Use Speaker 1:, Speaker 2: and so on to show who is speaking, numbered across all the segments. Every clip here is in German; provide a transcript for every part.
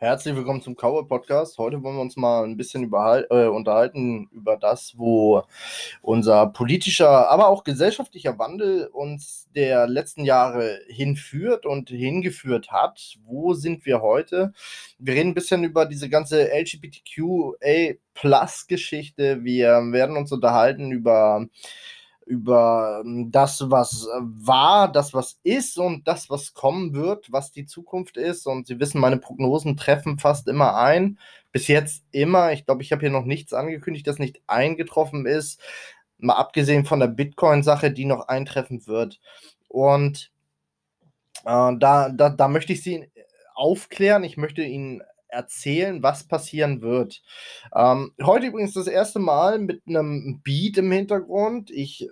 Speaker 1: Herzlich willkommen zum Cowboy Podcast. Heute wollen wir uns mal ein bisschen äh, unterhalten über das, wo unser politischer, aber auch gesellschaftlicher Wandel uns der letzten Jahre hinführt und hingeführt hat. Wo sind wir heute? Wir reden ein bisschen über diese ganze LGBTQA-Plus-Geschichte. Wir werden uns unterhalten über über ähm, das, was äh, war, das, was ist und das, was kommen wird, was die Zukunft ist. Und Sie wissen, meine Prognosen treffen fast immer ein. Bis jetzt immer. Ich glaube, ich habe hier noch nichts angekündigt, das nicht eingetroffen ist. Mal abgesehen von der Bitcoin-Sache, die noch eintreffen wird. Und äh, da, da, da möchte ich Sie aufklären. Ich möchte Ihnen erzählen, was passieren wird. Ähm, heute übrigens das erste Mal mit einem Beat im Hintergrund. Ich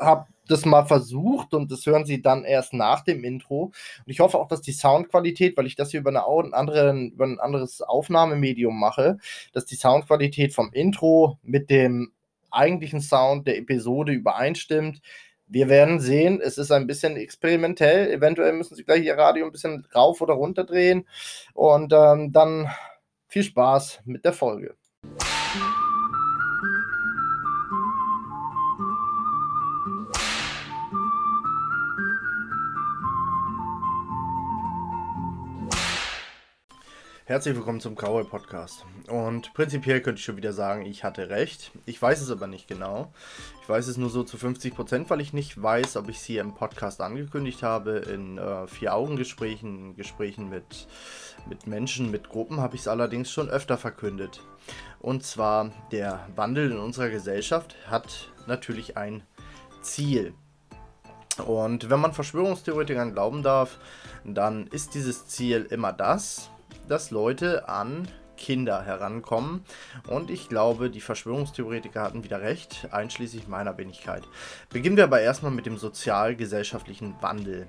Speaker 1: habe das mal versucht und das hören Sie dann erst nach dem Intro. Und ich hoffe auch, dass die Soundqualität, weil ich das hier über, eine andere, über ein anderes Aufnahmemedium mache, dass die Soundqualität vom Intro mit dem eigentlichen Sound der Episode übereinstimmt. Wir werden sehen, es ist ein bisschen experimentell. Eventuell müssen Sie gleich Ihr Radio ein bisschen rauf oder runter drehen. Und ähm, dann viel Spaß mit der Folge. Herzlich willkommen zum Cowboy Podcast. Und prinzipiell könnte ich schon wieder sagen, ich hatte recht. Ich weiß es aber nicht genau. Ich weiß es nur so zu 50 Prozent, weil ich nicht weiß, ob ich es hier im Podcast angekündigt habe. In äh, Vier-Augen-Gesprächen, Gesprächen mit, mit Menschen, mit Gruppen habe ich es allerdings schon öfter verkündet. Und zwar, der Wandel in unserer Gesellschaft hat natürlich ein Ziel. Und wenn man Verschwörungstheoretikern glauben darf, dann ist dieses Ziel immer das, dass Leute an Kinder herankommen. Und ich glaube, die Verschwörungstheoretiker hatten wieder recht, einschließlich meiner Wenigkeit. Beginnen wir aber erstmal mit dem sozial-gesellschaftlichen Wandel.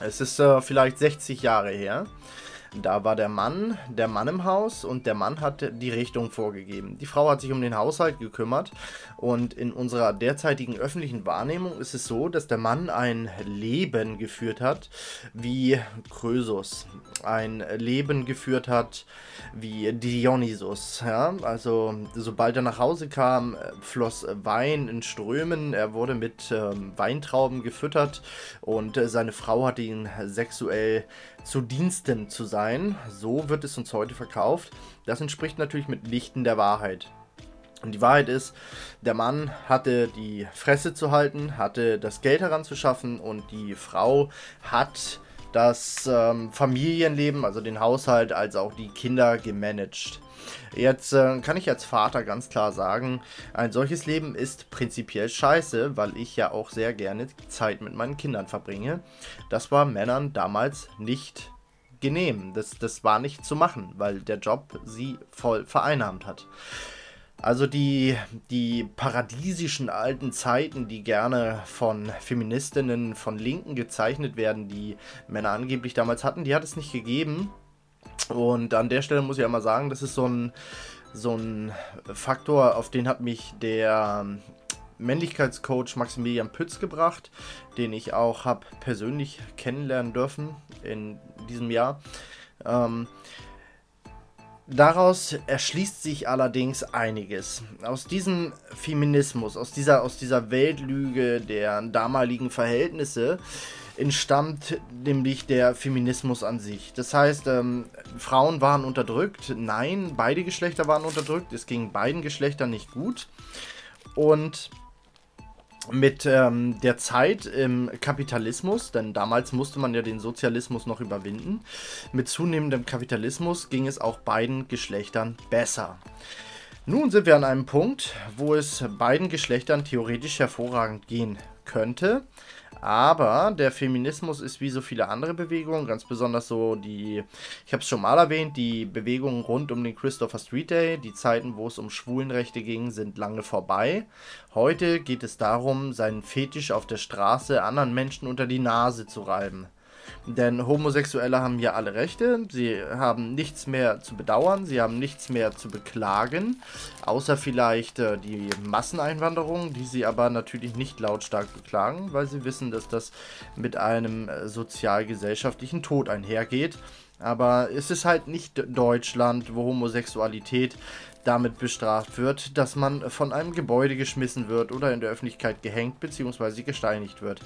Speaker 1: Es ist äh, vielleicht 60 Jahre her. Da war der Mann, der Mann im Haus und der Mann hat die Richtung vorgegeben. Die Frau hat sich um den Haushalt gekümmert und in unserer derzeitigen öffentlichen Wahrnehmung ist es so, dass der Mann ein Leben geführt hat wie Krösus, ein Leben geführt hat wie Dionysus. Ja? Also sobald er nach Hause kam, floss Wein in Strömen, er wurde mit ähm, Weintrauben gefüttert und äh, seine Frau hatte ihn sexuell zu Diensten zu sein. So wird es uns heute verkauft. Das entspricht natürlich mitnichten der Wahrheit. Und die Wahrheit ist, der Mann hatte die Fresse zu halten, hatte das Geld heranzuschaffen und die Frau hat das ähm, Familienleben, also den Haushalt, als auch die Kinder gemanagt. Jetzt äh, kann ich als Vater ganz klar sagen, ein solches Leben ist prinzipiell scheiße, weil ich ja auch sehr gerne Zeit mit meinen Kindern verbringe. Das war Männern damals nicht genehm. Das, das war nicht zu machen, weil der Job sie voll vereinnahmt hat. Also die, die paradiesischen alten Zeiten, die gerne von Feministinnen, von Linken gezeichnet werden, die Männer angeblich damals hatten, die hat es nicht gegeben. Und an der Stelle muss ich einmal sagen, das ist so ein, so ein Faktor, auf den hat mich der Männlichkeitscoach Maximilian Pütz gebracht, den ich auch habe persönlich kennenlernen dürfen in diesem Jahr. Ähm, Daraus erschließt sich allerdings einiges. Aus diesem Feminismus, aus dieser, aus dieser Weltlüge der damaligen Verhältnisse entstammt nämlich der Feminismus an sich. Das heißt, ähm, Frauen waren unterdrückt. Nein, beide Geschlechter waren unterdrückt. Es ging beiden Geschlechtern nicht gut. Und mit ähm, der Zeit im Kapitalismus, denn damals musste man ja den Sozialismus noch überwinden, mit zunehmendem Kapitalismus ging es auch beiden Geschlechtern besser. Nun sind wir an einem Punkt, wo es beiden Geschlechtern theoretisch hervorragend gehen könnte. Aber der Feminismus ist wie so viele andere Bewegungen, ganz besonders so die, ich habe es schon mal erwähnt, die Bewegungen rund um den Christopher Street Day, die Zeiten, wo es um Schwulenrechte ging, sind lange vorbei. Heute geht es darum, seinen Fetisch auf der Straße anderen Menschen unter die Nase zu reiben. Denn Homosexuelle haben hier alle Rechte, sie haben nichts mehr zu bedauern, sie haben nichts mehr zu beklagen, außer vielleicht äh, die Masseneinwanderung, die sie aber natürlich nicht lautstark beklagen, weil sie wissen, dass das mit einem äh, sozial-gesellschaftlichen Tod einhergeht. Aber es ist halt nicht Deutschland, wo Homosexualität damit bestraft wird, dass man von einem Gebäude geschmissen wird oder in der Öffentlichkeit gehängt bzw. gesteinigt wird.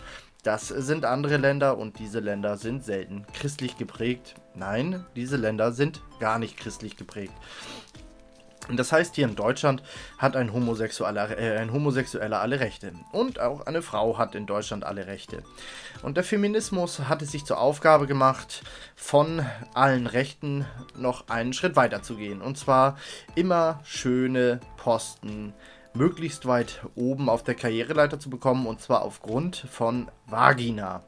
Speaker 1: Das sind andere Länder und diese Länder sind selten christlich geprägt. Nein, diese Länder sind gar nicht christlich geprägt. Das heißt, hier in Deutschland hat ein Homosexueller, äh, ein Homosexueller alle Rechte. Und auch eine Frau hat in Deutschland alle Rechte. Und der Feminismus hat es sich zur Aufgabe gemacht, von allen Rechten noch einen Schritt weiter zu gehen. Und zwar immer schöne Posten möglichst weit oben auf der Karriereleiter zu bekommen. Und zwar aufgrund von Vagina.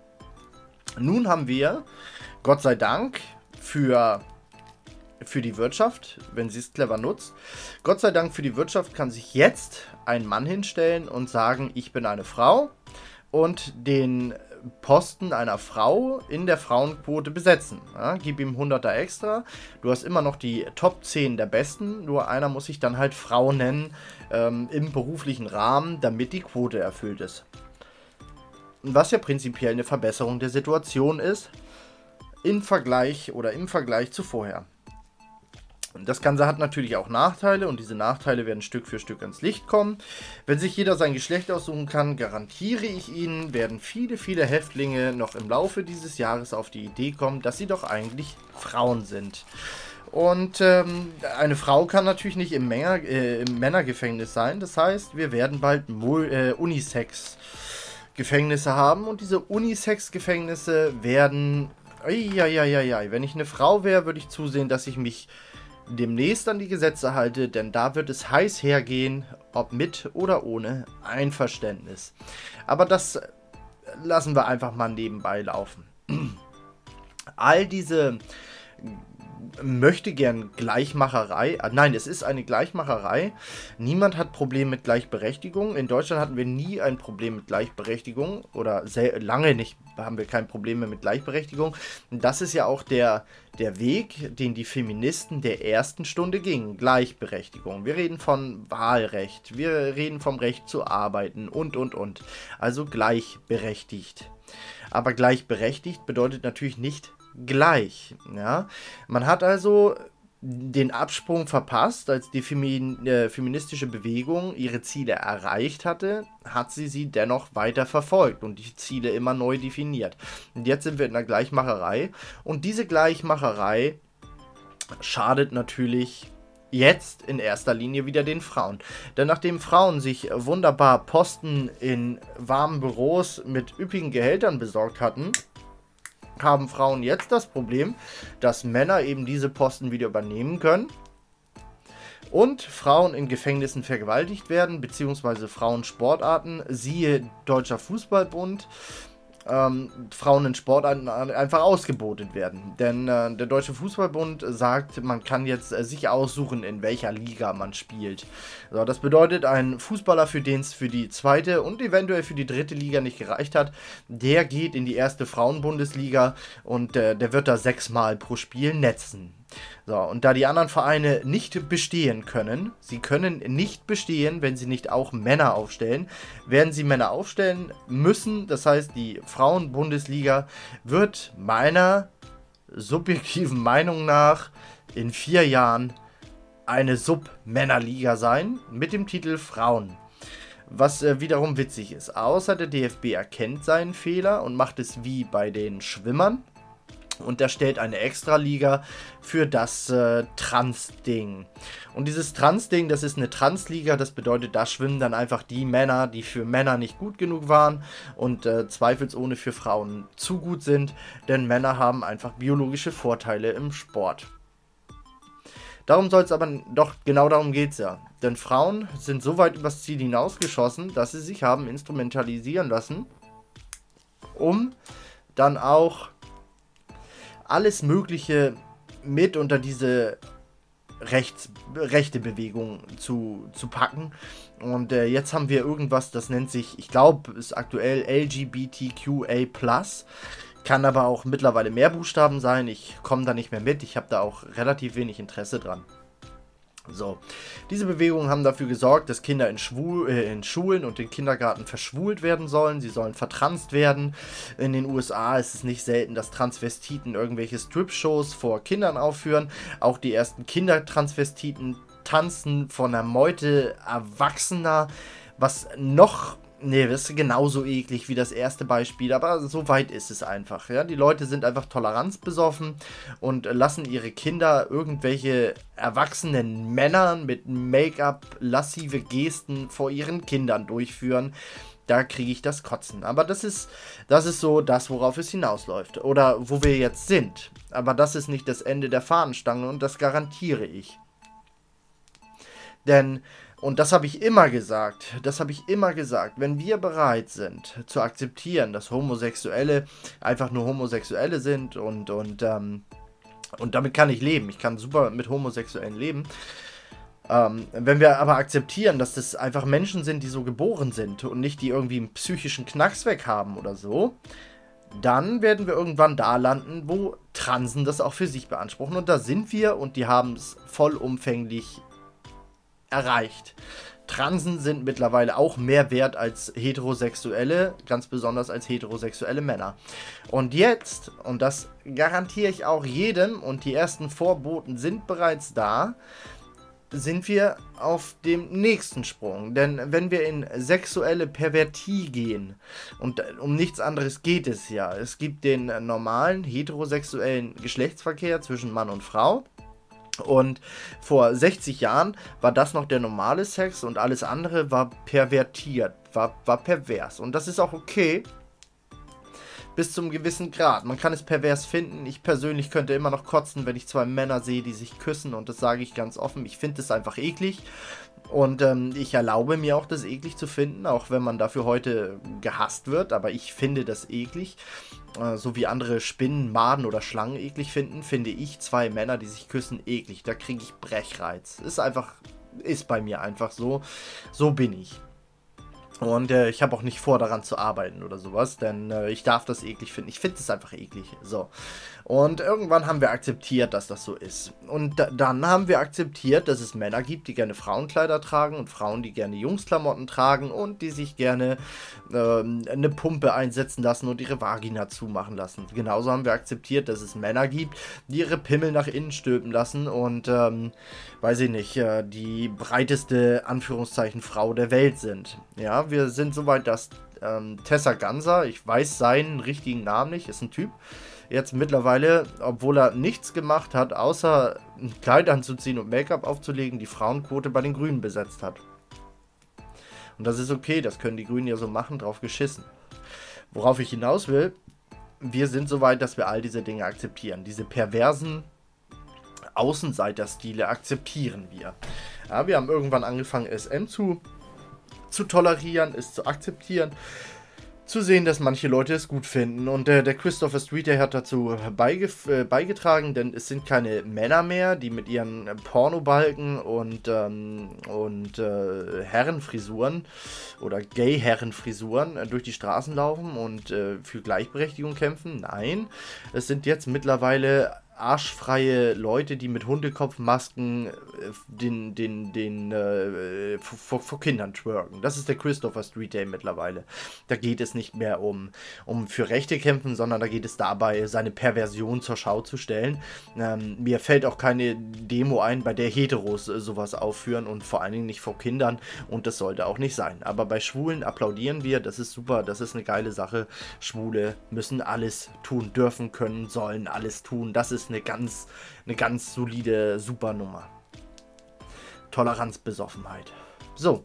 Speaker 1: Nun haben wir, Gott sei Dank, für für die Wirtschaft, wenn sie es clever nutzt. Gott sei Dank für die Wirtschaft kann sich jetzt ein Mann hinstellen und sagen, ich bin eine Frau und den Posten einer Frau in der Frauenquote besetzen. Ja, gib ihm 100er extra. Du hast immer noch die Top 10 der Besten, nur einer muss sich dann halt Frau nennen ähm, im beruflichen Rahmen, damit die Quote erfüllt ist. Was ja prinzipiell eine Verbesserung der Situation ist, im Vergleich oder im Vergleich zu vorher. Das Ganze hat natürlich auch Nachteile und diese Nachteile werden Stück für Stück ans Licht kommen. Wenn sich jeder sein Geschlecht aussuchen kann, garantiere ich Ihnen, werden viele, viele Häftlinge noch im Laufe dieses Jahres auf die Idee kommen, dass sie doch eigentlich Frauen sind. Und ähm, eine Frau kann natürlich nicht im, Männer, äh, im, Männergefängnis sein. Das heißt, wir werden bald äh, Unisex-Gefängnisse haben. Und diese Unisex-Gefängnisse werden... Ja. Wenn ich eine Frau wäre, würde ich zusehen, dass ich mich demnächst an die Gesetze halte, denn da wird es heiß hergehen, ob mit oder ohne Einverständnis. Aber das lassen wir einfach mal nebenbei laufen. All diese möchte gern Gleichmacherei. Ah, nein, es ist eine Gleichmacherei. Niemand hat Probleme mit Gleichberechtigung. In Deutschland hatten wir nie ein Problem mit Gleichberechtigung oder sehr lange nicht haben wir kein Problem mehr mit Gleichberechtigung. Das ist ja auch der, der Weg, den die Feministen der ersten Stunde gingen. Gleichberechtigung. Wir reden von Wahlrecht, wir reden vom Recht zu arbeiten und, und, und. Also gleichberechtigt. Aber gleichberechtigt bedeutet natürlich nicht gleich. Ja? Man hat also den Absprung verpasst, als die Femin äh, feministische Bewegung ihre Ziele erreicht hatte, hat sie sie dennoch weiter verfolgt und die Ziele immer neu definiert. Und jetzt sind wir in einer Gleichmacherei und diese Gleichmacherei schadet natürlich jetzt in erster Linie wieder den Frauen. Denn nachdem Frauen sich wunderbar Posten in warmen Büros mit üppigen Gehältern besorgt hatten, haben Frauen jetzt das Problem, dass Männer eben diese Posten wieder übernehmen können und Frauen in Gefängnissen vergewaltigt werden, beziehungsweise Frauensportarten, siehe Deutscher Fußballbund, ähm, Frauen in Sportarten einfach ausgebotet werden. Denn äh, der Deutsche Fußballbund sagt, man kann jetzt äh, sich aussuchen, in welcher Liga man spielt. So, das bedeutet, ein Fußballer, für den es für die zweite und eventuell für die dritte Liga nicht gereicht hat, der geht in die erste Frauenbundesliga und äh, der wird da sechsmal pro Spiel netzen. So, und da die anderen Vereine nicht bestehen können, sie können nicht bestehen, wenn sie nicht auch Männer aufstellen, werden sie Männer aufstellen müssen. Das heißt, die Frauenbundesliga wird meiner subjektiven Meinung nach in vier Jahren eine Sub-Männerliga sein mit dem Titel Frauen. Was äh, wiederum witzig ist. Außer der DFB erkennt seinen Fehler und macht es wie bei den Schwimmern und erstellt eine Extraliga für das äh, Trans-Ding. Und dieses Trans-Ding, das ist eine Transliga, das bedeutet, da schwimmen dann einfach die Männer, die für Männer nicht gut genug waren und äh, zweifelsohne für Frauen zu gut sind, denn Männer haben einfach biologische Vorteile im Sport. Darum soll es aber doch, genau darum geht es ja. Denn Frauen sind so weit übers Ziel hinausgeschossen, dass sie sich haben instrumentalisieren lassen, um dann auch alles Mögliche mit unter diese Rechts, rechte Bewegung zu, zu packen. Und äh, jetzt haben wir irgendwas, das nennt sich, ich glaube, ist aktuell LGBTQA. Kann aber auch mittlerweile mehr Buchstaben sein. Ich komme da nicht mehr mit. Ich habe da auch relativ wenig Interesse dran. So, diese Bewegungen haben dafür gesorgt, dass Kinder in, Schwul, äh, in Schulen und in Kindergarten verschwult werden sollen. Sie sollen vertranst werden. In den USA ist es nicht selten, dass Transvestiten irgendwelche Strip-Shows vor Kindern aufführen. Auch die ersten Kindertransvestiten tanzen von einer Meute Erwachsener, was noch Nee, das ist genauso eklig wie das erste Beispiel, aber so weit ist es einfach. Ja? Die Leute sind einfach toleranzbesoffen und lassen ihre Kinder irgendwelche erwachsenen Männern mit Make-up lassive Gesten vor ihren Kindern durchführen. Da kriege ich das Kotzen. Aber das ist, das ist so das, worauf es hinausläuft. Oder wo wir jetzt sind. Aber das ist nicht das Ende der Fahnenstange und das garantiere ich. Denn und das habe ich immer gesagt, das habe ich immer gesagt, wenn wir bereit sind zu akzeptieren, dass Homosexuelle einfach nur Homosexuelle sind und, und, ähm, und damit kann ich leben, ich kann super mit Homosexuellen leben, ähm, wenn wir aber akzeptieren, dass das einfach Menschen sind, die so geboren sind und nicht die irgendwie einen psychischen Knacks weg haben oder so, dann werden wir irgendwann da landen, wo Transen das auch für sich beanspruchen. Und da sind wir und die haben es vollumfänglich erreicht. Transen sind mittlerweile auch mehr wert als heterosexuelle, ganz besonders als heterosexuelle Männer. Und jetzt, und das garantiere ich auch jedem, und die ersten Vorboten sind bereits da, sind wir auf dem nächsten Sprung. Denn wenn wir in sexuelle Pervertie gehen, und um nichts anderes geht es ja, es gibt den normalen heterosexuellen Geschlechtsverkehr zwischen Mann und Frau. Und vor 60 Jahren war das noch der normale Sex und alles andere war pervertiert, war, war pervers. Und das ist auch okay. Bis zum gewissen Grad. Man kann es pervers finden. Ich persönlich könnte immer noch kotzen, wenn ich zwei Männer sehe, die sich küssen. Und das sage ich ganz offen. Ich finde es einfach eklig. Und ähm, ich erlaube mir auch, das eklig zu finden, auch wenn man dafür heute gehasst wird. Aber ich finde das eklig. Äh, so wie andere Spinnen, Maden oder Schlangen eklig finden, finde ich zwei Männer, die sich küssen, eklig. Da kriege ich Brechreiz. Ist einfach, ist bei mir einfach so. So bin ich. Und äh, ich habe auch nicht vor, daran zu arbeiten oder sowas, denn äh, ich darf das eklig finden. Ich finde es einfach eklig. So. Und irgendwann haben wir akzeptiert, dass das so ist. Und da, dann haben wir akzeptiert, dass es Männer gibt, die gerne Frauenkleider tragen und Frauen, die gerne Jungsklamotten tragen und die sich gerne ähm, eine Pumpe einsetzen lassen und ihre Vagina zumachen lassen. Genauso haben wir akzeptiert, dass es Männer gibt, die ihre Pimmel nach innen stülpen lassen und, ähm, weiß ich nicht, äh, die breiteste Anführungszeichen Frau der Welt sind. Ja, wir sind soweit, dass ähm, Tessa Ganser, ich weiß seinen richtigen Namen nicht, ist ein Typ, jetzt mittlerweile, obwohl er nichts gemacht hat, außer ein Kleid anzuziehen und Make-up aufzulegen, die Frauenquote bei den Grünen besetzt hat. Und das ist okay, das können die Grünen ja so machen, drauf geschissen. Worauf ich hinaus will, wir sind soweit, dass wir all diese Dinge akzeptieren. Diese perversen Außenseiterstile akzeptieren wir. Ja, wir haben irgendwann angefangen, SM zu zu tolerieren, es zu akzeptieren, zu sehen, dass manche Leute es gut finden. Und äh, der Christopher Street der hat dazu beige äh, beigetragen, denn es sind keine Männer mehr, die mit ihren Pornobalken und, ähm, und äh, Herrenfrisuren oder Gay-Herrenfrisuren äh, durch die Straßen laufen und äh, für Gleichberechtigung kämpfen. Nein, es sind jetzt mittlerweile arschfreie Leute, die mit Hundekopfmasken äh, den, den, den, äh, vor, vor, Kindern twerken. Das ist der Christopher Street Day mittlerweile. Da geht es nicht mehr um, um für Rechte kämpfen, sondern da geht es dabei, seine Perversion zur Schau zu stellen. Ähm, mir fällt auch keine Demo ein, bei der Heteros äh, sowas aufführen und vor allen Dingen nicht vor Kindern und das sollte auch nicht sein. Aber bei Schwulen applaudieren wir, das ist super, das ist eine geile Sache. Schwule müssen alles tun, dürfen, können, sollen alles tun. Das ist eine ganz, eine ganz solide Supernummer. Toleranzbesoffenheit. So.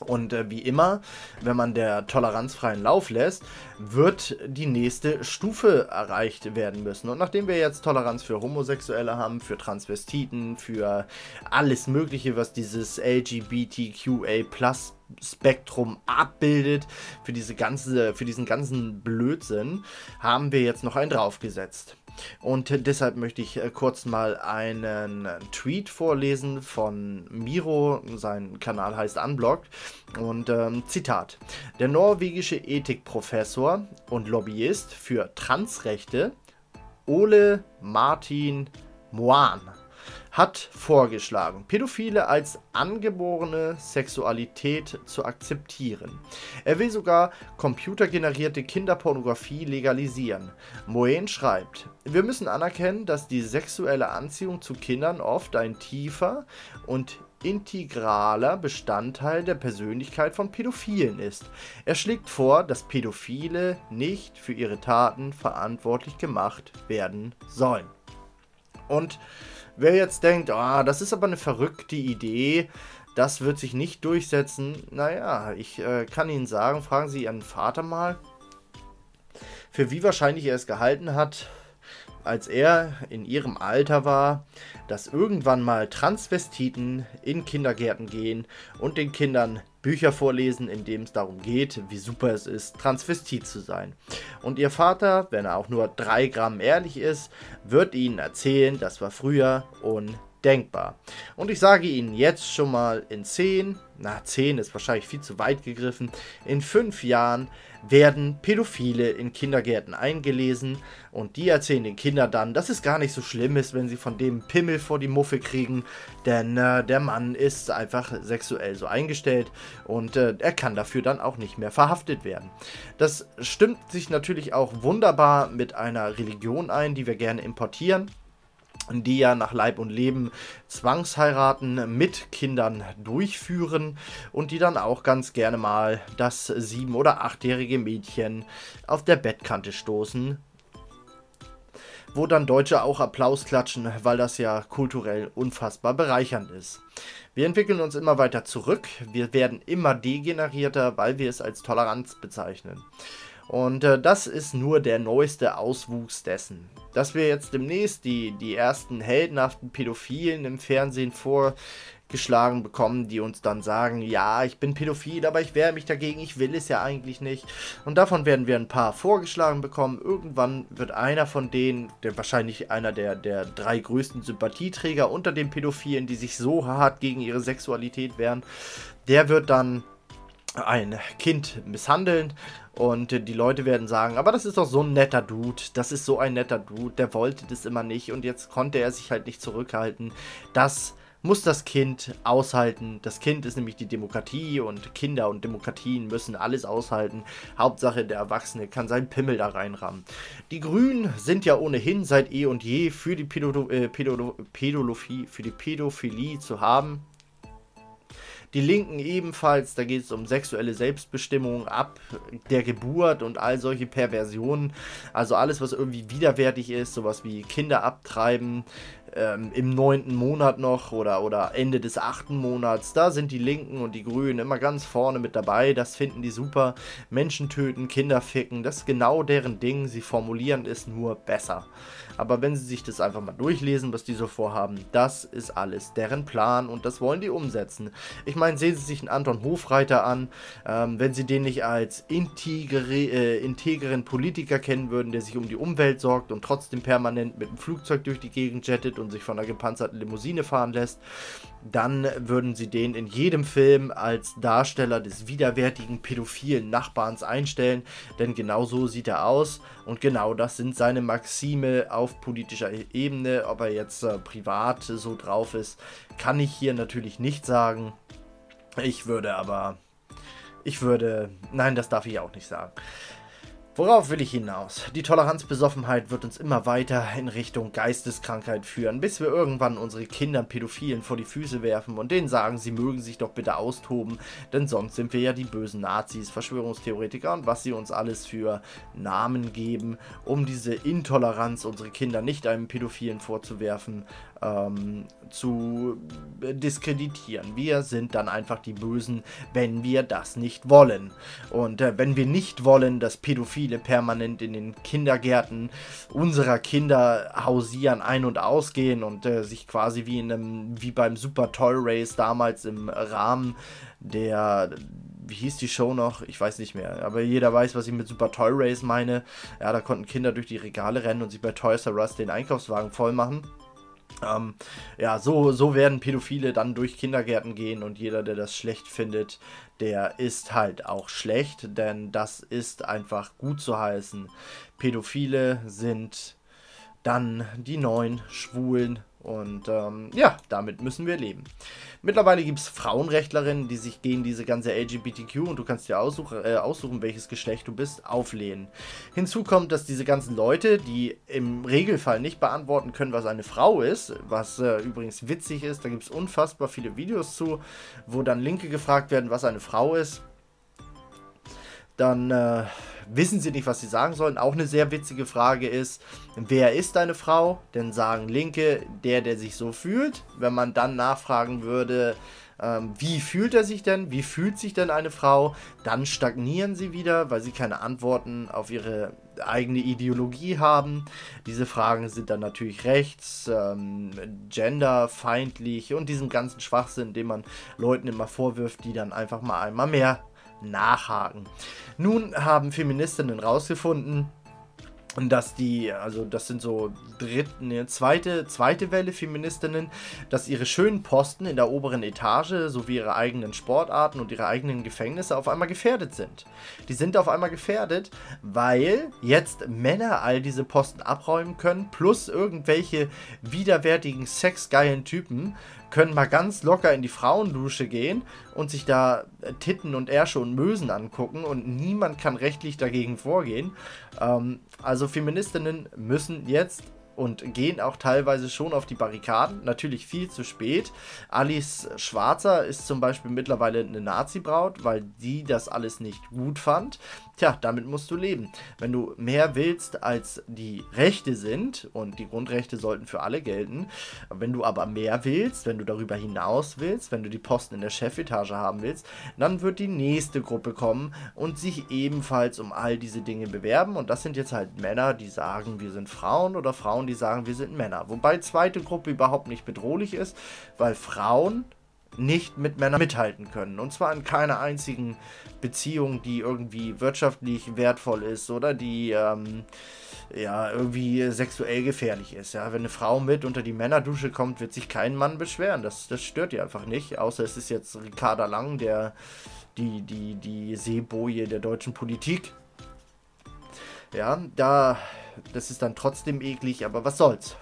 Speaker 1: Und äh, wie immer, wenn man der Toleranz freien Lauf lässt, wird die nächste Stufe erreicht werden müssen. Und nachdem wir jetzt Toleranz für Homosexuelle haben, für Transvestiten, für alles Mögliche, was dieses LGBTQA Spektrum abbildet, für, diese ganze, für diesen ganzen Blödsinn, haben wir jetzt noch einen draufgesetzt. Und deshalb möchte ich äh, kurz mal einen Tweet vorlesen von Miro. Sein Kanal heißt Unblocked. Und ähm, Zitat: Der norwegische Ethikprofessor und Lobbyist für Transrechte Ole Martin Moan hat vorgeschlagen, Pädophile als angeborene Sexualität zu akzeptieren. Er will sogar computergenerierte Kinderpornografie legalisieren. Moen schreibt, wir müssen anerkennen, dass die sexuelle Anziehung zu Kindern oft ein tiefer und integraler Bestandteil der Persönlichkeit von Pädophilen ist. Er schlägt vor, dass Pädophile nicht für ihre Taten verantwortlich gemacht werden sollen. Und wer jetzt denkt, oh, das ist aber eine verrückte Idee, das wird sich nicht durchsetzen, naja, ich äh, kann Ihnen sagen, fragen Sie Ihren Vater mal, für wie wahrscheinlich er es gehalten hat, als er in ihrem Alter war, dass irgendwann mal Transvestiten in Kindergärten gehen und den Kindern Bücher vorlesen, in dem es darum geht, wie super es ist, Transvestit zu sein. Und ihr Vater, wenn er auch nur drei Gramm ehrlich ist, wird ihnen erzählen, das war früher undenkbar. Und ich sage Ihnen jetzt schon mal in 10, na 10 ist wahrscheinlich viel zu weit gegriffen, in 5 Jahren werden Pädophile in Kindergärten eingelesen und die erzählen den Kindern dann, dass es gar nicht so schlimm ist, wenn sie von dem Pimmel vor die Muffe kriegen, denn äh, der Mann ist einfach sexuell so eingestellt und äh, er kann dafür dann auch nicht mehr verhaftet werden. Das stimmt sich natürlich auch wunderbar mit einer Religion ein, die wir gerne importieren die ja nach Leib und Leben Zwangsheiraten mit Kindern durchführen und die dann auch ganz gerne mal das sieben- oder achtjährige Mädchen auf der Bettkante stoßen, wo dann Deutsche auch Applaus klatschen, weil das ja kulturell unfassbar bereichernd ist. Wir entwickeln uns immer weiter zurück, wir werden immer degenerierter, weil wir es als Toleranz bezeichnen. Und äh, das ist nur der neueste Auswuchs dessen. Dass wir jetzt demnächst die, die ersten heldenhaften Pädophilen im Fernsehen vorgeschlagen bekommen, die uns dann sagen, ja, ich bin pädophil, aber ich wehre mich dagegen, ich will es ja eigentlich nicht. Und davon werden wir ein paar vorgeschlagen bekommen. Irgendwann wird einer von denen, der wahrscheinlich einer der, der drei größten Sympathieträger unter den Pädophilen, die sich so hart gegen ihre Sexualität wehren, der wird dann ein Kind misshandeln und die Leute werden sagen, aber das ist doch so ein netter Dude, das ist so ein netter Dude, der wollte das immer nicht und jetzt konnte er sich halt nicht zurückhalten. Das muss das Kind aushalten. Das Kind ist nämlich die Demokratie und Kinder und Demokratien müssen alles aushalten. Hauptsache der Erwachsene kann seinen Pimmel da reinrammen. Die Grünen sind ja ohnehin seit eh und je für die Pädolo äh, Pädolo Pädolophie, für die Pädophilie zu haben. Die Linken ebenfalls, da geht es um sexuelle Selbstbestimmung ab der Geburt und all solche Perversionen. Also alles, was irgendwie widerwärtig ist, sowas wie Kinder abtreiben, ähm, im neunten Monat noch oder, oder Ende des achten Monats. Da sind die Linken und die Grünen immer ganz vorne mit dabei. Das finden die super. Menschen töten, Kinder ficken, das ist genau deren Ding. Sie formulieren es nur besser. Aber wenn sie sich das einfach mal durchlesen, was die so vorhaben, das ist alles deren Plan und das wollen die umsetzen. Ich meine, sehen Sie sich einen Anton Hofreiter an, ähm, wenn Sie den nicht als integre, äh, integren Politiker kennen würden, der sich um die Umwelt sorgt und trotzdem permanent mit dem Flugzeug durch die Gegend jettet und sich von einer gepanzerten Limousine fahren lässt, dann würden sie den in jedem Film als Darsteller des widerwärtigen pädophilen Nachbarns einstellen, denn genau so sieht er aus und genau das sind seine Maxime auf politischer Ebene. Ob er jetzt äh, privat so drauf ist, kann ich hier natürlich nicht sagen. Ich würde aber, ich würde, nein, das darf ich auch nicht sagen. Worauf will ich hinaus? Die Toleranzbesoffenheit wird uns immer weiter in Richtung Geisteskrankheit führen, bis wir irgendwann unsere Kinder Pädophilen vor die Füße werfen und denen sagen, sie mögen sich doch bitte austoben, denn sonst sind wir ja die bösen Nazis, Verschwörungstheoretiker und was sie uns alles für Namen geben, um diese Intoleranz unsere Kinder nicht einem Pädophilen vorzuwerfen, ähm, zu diskreditieren. Wir sind dann einfach die Bösen, wenn wir das nicht wollen. Und äh, wenn wir nicht wollen, dass Pädophile permanent in den Kindergärten unserer Kinder hausieren, ein- und ausgehen und äh, sich quasi wie in einem, wie beim Super Toy Race damals im Rahmen der wie hieß die Show noch? Ich weiß nicht mehr. Aber jeder weiß, was ich mit Super Toy Race meine. Ja, da konnten Kinder durch die Regale rennen und sich bei Toys R Us den Einkaufswagen voll machen. Ähm, ja, so, so werden Pädophile dann durch Kindergärten gehen und jeder, der das schlecht findet, der ist halt auch schlecht, denn das ist einfach gut zu heißen. Pädophile sind dann die neuen Schwulen Und ähm, ja, damit müssen wir leben. Mittlerweile gibt es Frauenrechtlerinnen, die sich gegen diese ganze LGBTQ und du kannst dir aussuchen, äh, aussuchen, welches Geschlecht du bist, auflehnen. Hinzu kommt, dass diese ganzen Leute, die im Regelfall nicht beantworten können, was eine Frau ist, was äh, übrigens witzig ist, da gibt es unfassbar viele Videos zu, wo dann Linke gefragt werden, was eine Frau ist dann äh, wissen sie nicht, was sie sagen sollen. Auch eine sehr witzige Frage ist, wer ist deine Frau? Denn sagen Linke, der, der sich so fühlt. Wenn man dann nachfragen würde, ähm, wie fühlt er sich denn? Wie fühlt sich denn eine Frau? Dann stagnieren sie wieder, weil sie keine Antworten auf ihre eigene Ideologie haben. Diese Fragen sind dann natürlich rechts, ähm, genderfeindlich und diesen ganzen Schwachsinn, den man Leuten immer vorwirft, die dann einfach mal einmal mehr nachhaken. Nun haben Feministinnen rausgefunden, dass die, also das sind so dritte, ne, zweite, zweite Welle Feministinnen, dass ihre schönen Posten in der oberen Etage sowie ihre eigenen Sportarten und ihre eigenen Gefängnisse auf einmal gefährdet sind. Die sind auf einmal gefährdet, weil jetzt Männer all diese Posten abräumen können, plus irgendwelche widerwärtigen, sexgeilen Typen können mal ganz locker in die Frauendusche gehen und sich da äh, Titten und Ärsche und Mösen angucken und niemand kann rechtlich dagegen vorgehen. Ähm, also Feministinnen müssen jetzt und gehen auch teilweise schon auf die Barrikaden. Natürlich viel zu spät. Alice Schwarzer ist zum Beispiel mittlerweile eine Nazi-Braut, weil die das alles nicht gut fand. Tja, damit musst du leben. Wenn du mehr willst, als die Rechte sind, und die Grundrechte sollten für alle gelten, wenn du aber mehr willst, wenn du darüber hinaus willst, wenn du die Posten in der Chefetage haben willst, dann wird die nächste Gruppe kommen und sich ebenfalls um all diese Dinge bewerben. Und das sind jetzt halt Männer, die sagen, wir sind Frauen oder Frauen, die sagen, wir sind Männer. Wobei zweite Gruppe überhaupt nicht bedrohlich ist, weil Frauen nicht mit Männern mithalten können. Und zwar in keiner einzigen Beziehung, die irgendwie wirtschaftlich wertvoll ist oder die ähm, ja irgendwie sexuell gefährlich ist. Ja, wenn eine Frau mit unter die Männerdusche kommt, wird sich kein Mann beschweren. Das, das stört ihr einfach nicht. Außer es ist jetzt Ricarda Lang, der die, die, die Seeboje der deutschen Politik. Ja, da, das ist dann trotzdem eklig, aber was soll's.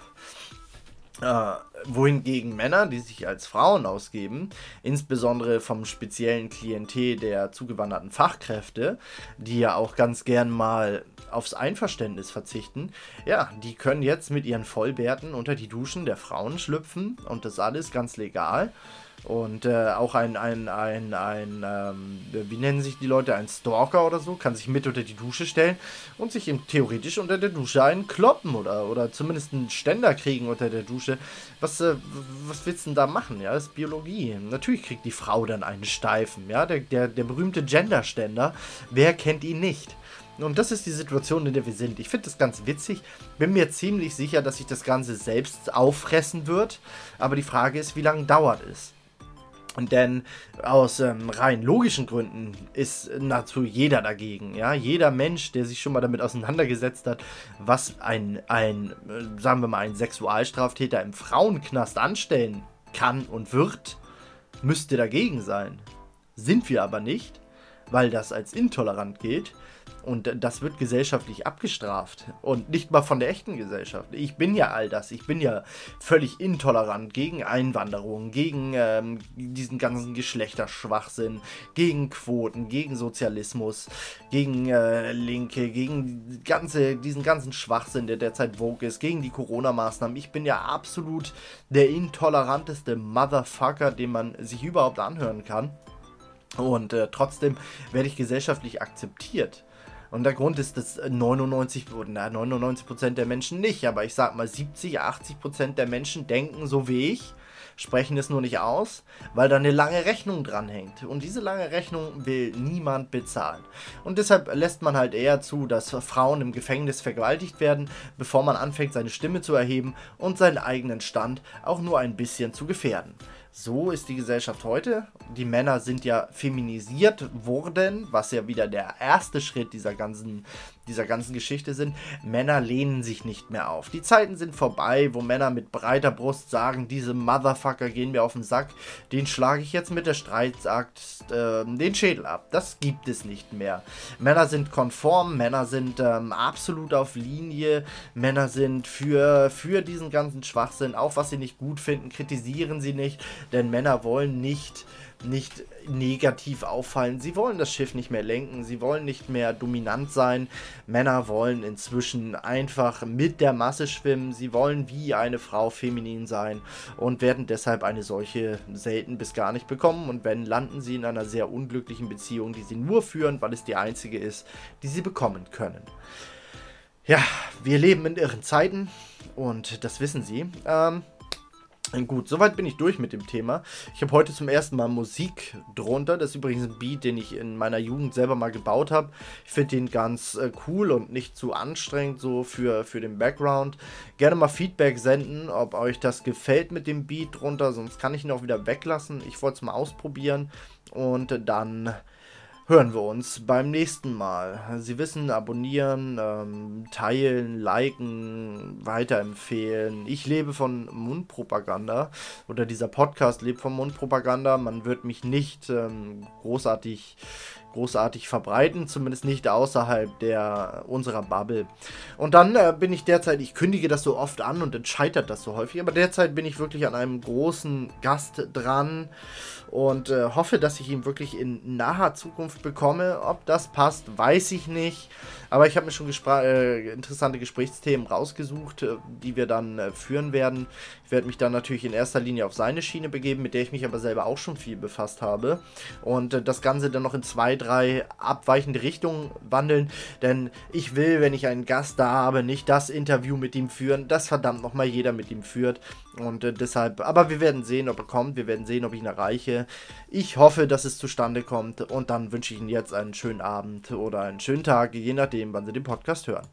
Speaker 1: Äh, wohingegen Männer, die sich als Frauen ausgeben, insbesondere vom speziellen Klientel der zugewanderten Fachkräfte, die ja auch ganz gern mal aufs Einverständnis verzichten, ja, die können jetzt mit ihren Vollbärten unter die Duschen der Frauen schlüpfen und das alles ganz legal. Und äh, auch ein, ein, ein, ein ähm, wie nennen sich die Leute, ein Stalker oder so, kann sich mit unter die Dusche stellen und sich eben theoretisch unter der Dusche einen kloppen oder, oder zumindest einen Ständer kriegen unter der Dusche. Was, äh, was willst du denn da machen? Ja, das ist Biologie. Natürlich kriegt die Frau dann einen Steifen, ja, der, der, der berühmte Genderständer. Wer kennt ihn nicht? Und das ist die Situation, in der wir sind. Ich finde das ganz witzig. Bin mir ziemlich sicher, dass sich das Ganze selbst auffressen wird. Aber die Frage ist, wie lange dauert es? Denn aus ähm, rein logischen Gründen ist nahezu jeder dagegen. Ja? Jeder Mensch, der sich schon mal damit auseinandergesetzt hat, was ein, ein, äh, sagen wir mal, ein Sexualstraftäter im Frauenknast anstellen kann und wird, müsste dagegen sein. Sind wir aber nicht, weil das als intolerant gilt. Und das wird gesellschaftlich abgestraft. Und nicht mal von der echten Gesellschaft. Ich bin ja all das. Ich bin ja völlig intolerant gegen Einwanderung, gegen ähm, diesen ganzen Geschlechterschwachsinn, gegen Quoten, gegen Sozialismus, gegen äh, Linke, gegen ganze, diesen ganzen Schwachsinn, der derzeit Vogue ist, gegen die Corona-Maßnahmen. Ich bin ja absolut der intoleranteste Motherfucker, den man sich überhaupt anhören kann. Und äh, trotzdem werde ich gesellschaftlich akzeptiert. Und der Grund ist, dass 99, na, 99% der Menschen nicht, aber ich sag mal 70, 80% der Menschen denken so wie ich, sprechen es nur nicht aus, weil da eine lange Rechnung dranhängt. Und diese lange Rechnung will niemand bezahlen. Und deshalb lässt man halt eher zu, dass Frauen im Gefängnis vergewaltigt werden, bevor man anfängt, seine Stimme zu erheben und seinen eigenen Stand auch nur ein bisschen zu gefährden. So ist die Gesellschaft heute. Die Männer sind ja feminisiert worden, was ja wieder der erste Schritt dieser ganzen dieser ganzen Geschichte sind, Männer lehnen sich nicht mehr auf. Die Zeiten sind vorbei, wo Männer mit breiter Brust sagen, diese Motherfucker gehen mir auf den Sack, den schlage ich jetzt mit der Streitaxt äh, den Schädel ab. Das gibt es nicht mehr. Männer sind konform, Männer sind ähm, absolut auf Linie, Männer sind für, für diesen ganzen Schwachsinn, auch was sie nicht gut finden, kritisieren sie nicht, denn Männer wollen nicht nicht negativ auffallen. Sie wollen das Schiff nicht mehr lenken, sie wollen nicht mehr dominant sein. Männer wollen inzwischen einfach mit der Masse schwimmen, sie wollen wie eine Frau feminin sein und werden deshalb eine solche selten bis gar nicht bekommen. Und wenn, landen sie in einer sehr unglücklichen Beziehung, die sie nur führen, weil es die einzige ist, die sie bekommen können. Ja, wir leben in irren Zeiten und das wissen sie. Ähm, Gut, soweit bin ich durch mit dem Thema. Ich habe heute zum ersten Mal Musik drunter. Das ist übrigens ein Beat, den ich in meiner Jugend selber mal gebaut habe. Ich finde den ganz äh, cool und nicht zu anstrengend so für, für den Background. Gerne mal Feedback senden, ob euch das gefällt mit dem Beat drunter. Sonst kann ich ihn auch wieder weglassen. Ich wollte es mal ausprobieren. Und dann hören wir uns beim nächsten Mal. Sie wissen, abonnieren, ähm, teilen, liken, weiterempfehlen. Ich lebe von Mundpropaganda oder dieser Podcast lebt von Mundpropaganda. Man wird mich nicht ähm, großartig großartig verbreiten, zumindest nicht außerhalb der unserer Bubble. Und dann äh, bin ich derzeit, ich kündige das so oft an und dann scheitert das so häufig, aber derzeit bin ich wirklich an einem großen Gast dran und äh, hoffe, dass ich ihn wirklich in naher Zukunft bekomme. Ob das passt, weiß ich nicht. Aber ich habe mir schon äh, interessante Gesprächsthemen rausgesucht, äh, die wir dann äh, führen werden. Ich werde mich dann natürlich in erster Linie auf seine Schiene begeben, mit der ich mich aber selber auch schon viel befasst habe. Und äh, das Ganze dann noch in zwei, drei abweichende Richtungen wandeln. Denn ich will, wenn ich einen Gast da habe, nicht das Interview mit ihm führen, das verdammt nochmal jeder mit ihm führt. Und äh, deshalb, aber wir werden sehen, ob er kommt. Wir werden sehen, ob ich ihn erreiche. Ich hoffe, dass es zustande kommt. Und dann wünsche ich Ihnen jetzt einen schönen Abend oder einen schönen Tag, je nachdem, wann Sie den Podcast hören.